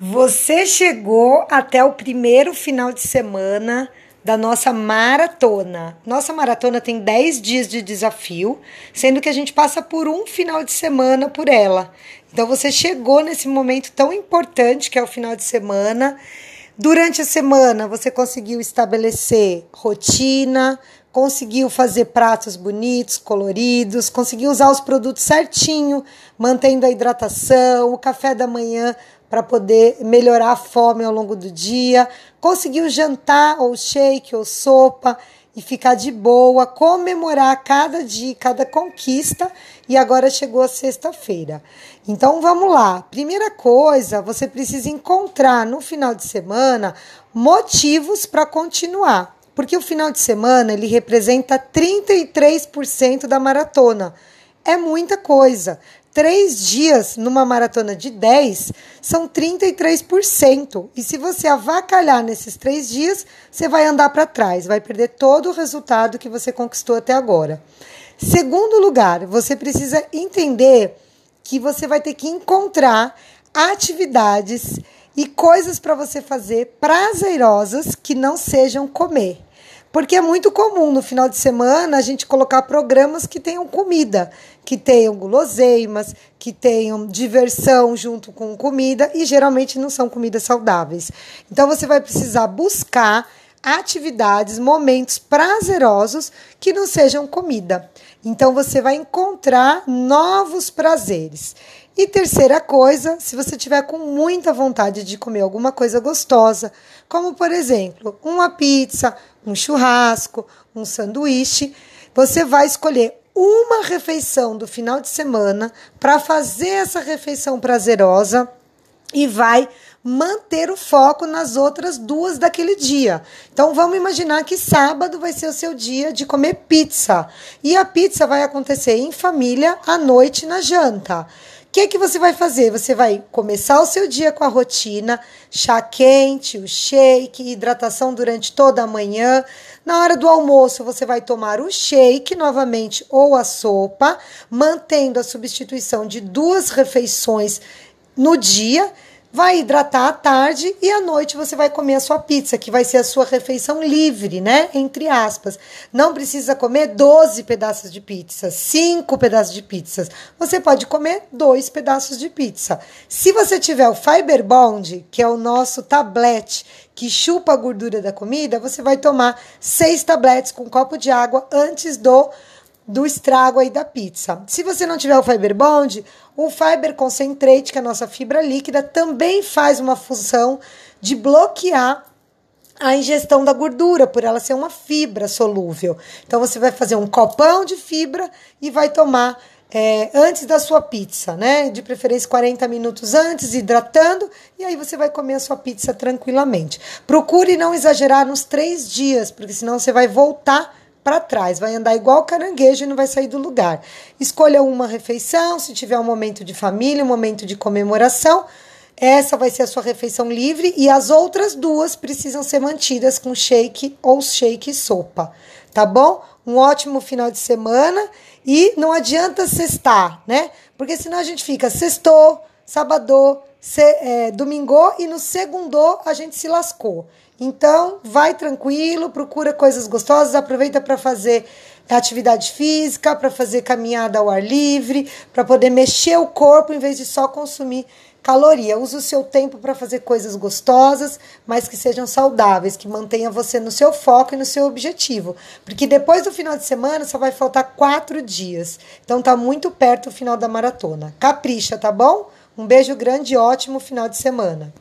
Você chegou até o primeiro final de semana da nossa maratona. Nossa maratona tem 10 dias de desafio, sendo que a gente passa por um final de semana por ela. Então você chegou nesse momento tão importante que é o final de semana. Durante a semana você conseguiu estabelecer rotina, conseguiu fazer pratos bonitos, coloridos, conseguiu usar os produtos certinho, mantendo a hidratação, o café da manhã para poder melhorar a fome ao longo do dia, conseguiu jantar ou shake ou sopa e ficar de boa, comemorar cada dia, cada conquista e agora chegou a sexta-feira. Então vamos lá. Primeira coisa, você precisa encontrar no final de semana motivos para continuar. Porque o final de semana ele representa 33% da maratona. É muita coisa. Três dias numa maratona de 10 são 33%. E se você avacalhar nesses três dias, você vai andar para trás, vai perder todo o resultado que você conquistou até agora. Segundo lugar, você precisa entender que você vai ter que encontrar atividades e coisas para você fazer prazerosas que não sejam comer. Porque é muito comum no final de semana a gente colocar programas que tenham comida, que tenham guloseimas, que tenham diversão junto com comida e geralmente não são comidas saudáveis. Então você vai precisar buscar atividades, momentos prazerosos que não sejam comida. Então você vai encontrar novos prazeres. E terceira coisa, se você tiver com muita vontade de comer alguma coisa gostosa, como por exemplo, uma pizza, um churrasco, um sanduíche, você vai escolher uma refeição do final de semana para fazer essa refeição prazerosa e vai manter o foco nas outras duas daquele dia. Então vamos imaginar que sábado vai ser o seu dia de comer pizza. E a pizza vai acontecer em família à noite na janta. O que, que você vai fazer? Você vai começar o seu dia com a rotina, chá quente, o shake, hidratação durante toda a manhã. Na hora do almoço, você vai tomar o shake novamente ou a sopa, mantendo a substituição de duas refeições no dia vai hidratar à tarde e à noite você vai comer a sua pizza, que vai ser a sua refeição livre, né? Entre aspas. Não precisa comer 12 pedaços de pizza, 5 pedaços de pizzas. Você pode comer dois pedaços de pizza. Se você tiver o Fiber Bond, que é o nosso tablete que chupa a gordura da comida, você vai tomar seis tabletes com um copo de água antes do do estrago aí da pizza. Se você não tiver o Fiber Bond, o Fiber Concentrate, que é a nossa fibra líquida, também faz uma função de bloquear a ingestão da gordura, por ela ser uma fibra solúvel. Então você vai fazer um copão de fibra e vai tomar é, antes da sua pizza, né? De preferência 40 minutos antes, hidratando, e aí você vai comer a sua pizza tranquilamente. Procure não exagerar nos três dias, porque senão você vai voltar para trás, vai andar igual caranguejo e não vai sair do lugar. Escolha uma refeição, se tiver um momento de família, um momento de comemoração, essa vai ser a sua refeição livre e as outras duas precisam ser mantidas com shake ou shake sopa, tá bom? Um ótimo final de semana e não adianta cestar, né? Porque senão a gente fica sextou, sábado, se, é, domingo e no segundo a gente se lascou. Então, vai tranquilo, procura coisas gostosas, aproveita para fazer atividade física, para fazer caminhada ao ar livre, para poder mexer o corpo em vez de só consumir caloria. Use o seu tempo para fazer coisas gostosas, mas que sejam saudáveis, que mantenha você no seu foco e no seu objetivo. Porque depois do final de semana só vai faltar quatro dias. Então tá muito perto o final da maratona. Capricha, tá bom? Um beijo grande e ótimo final de semana.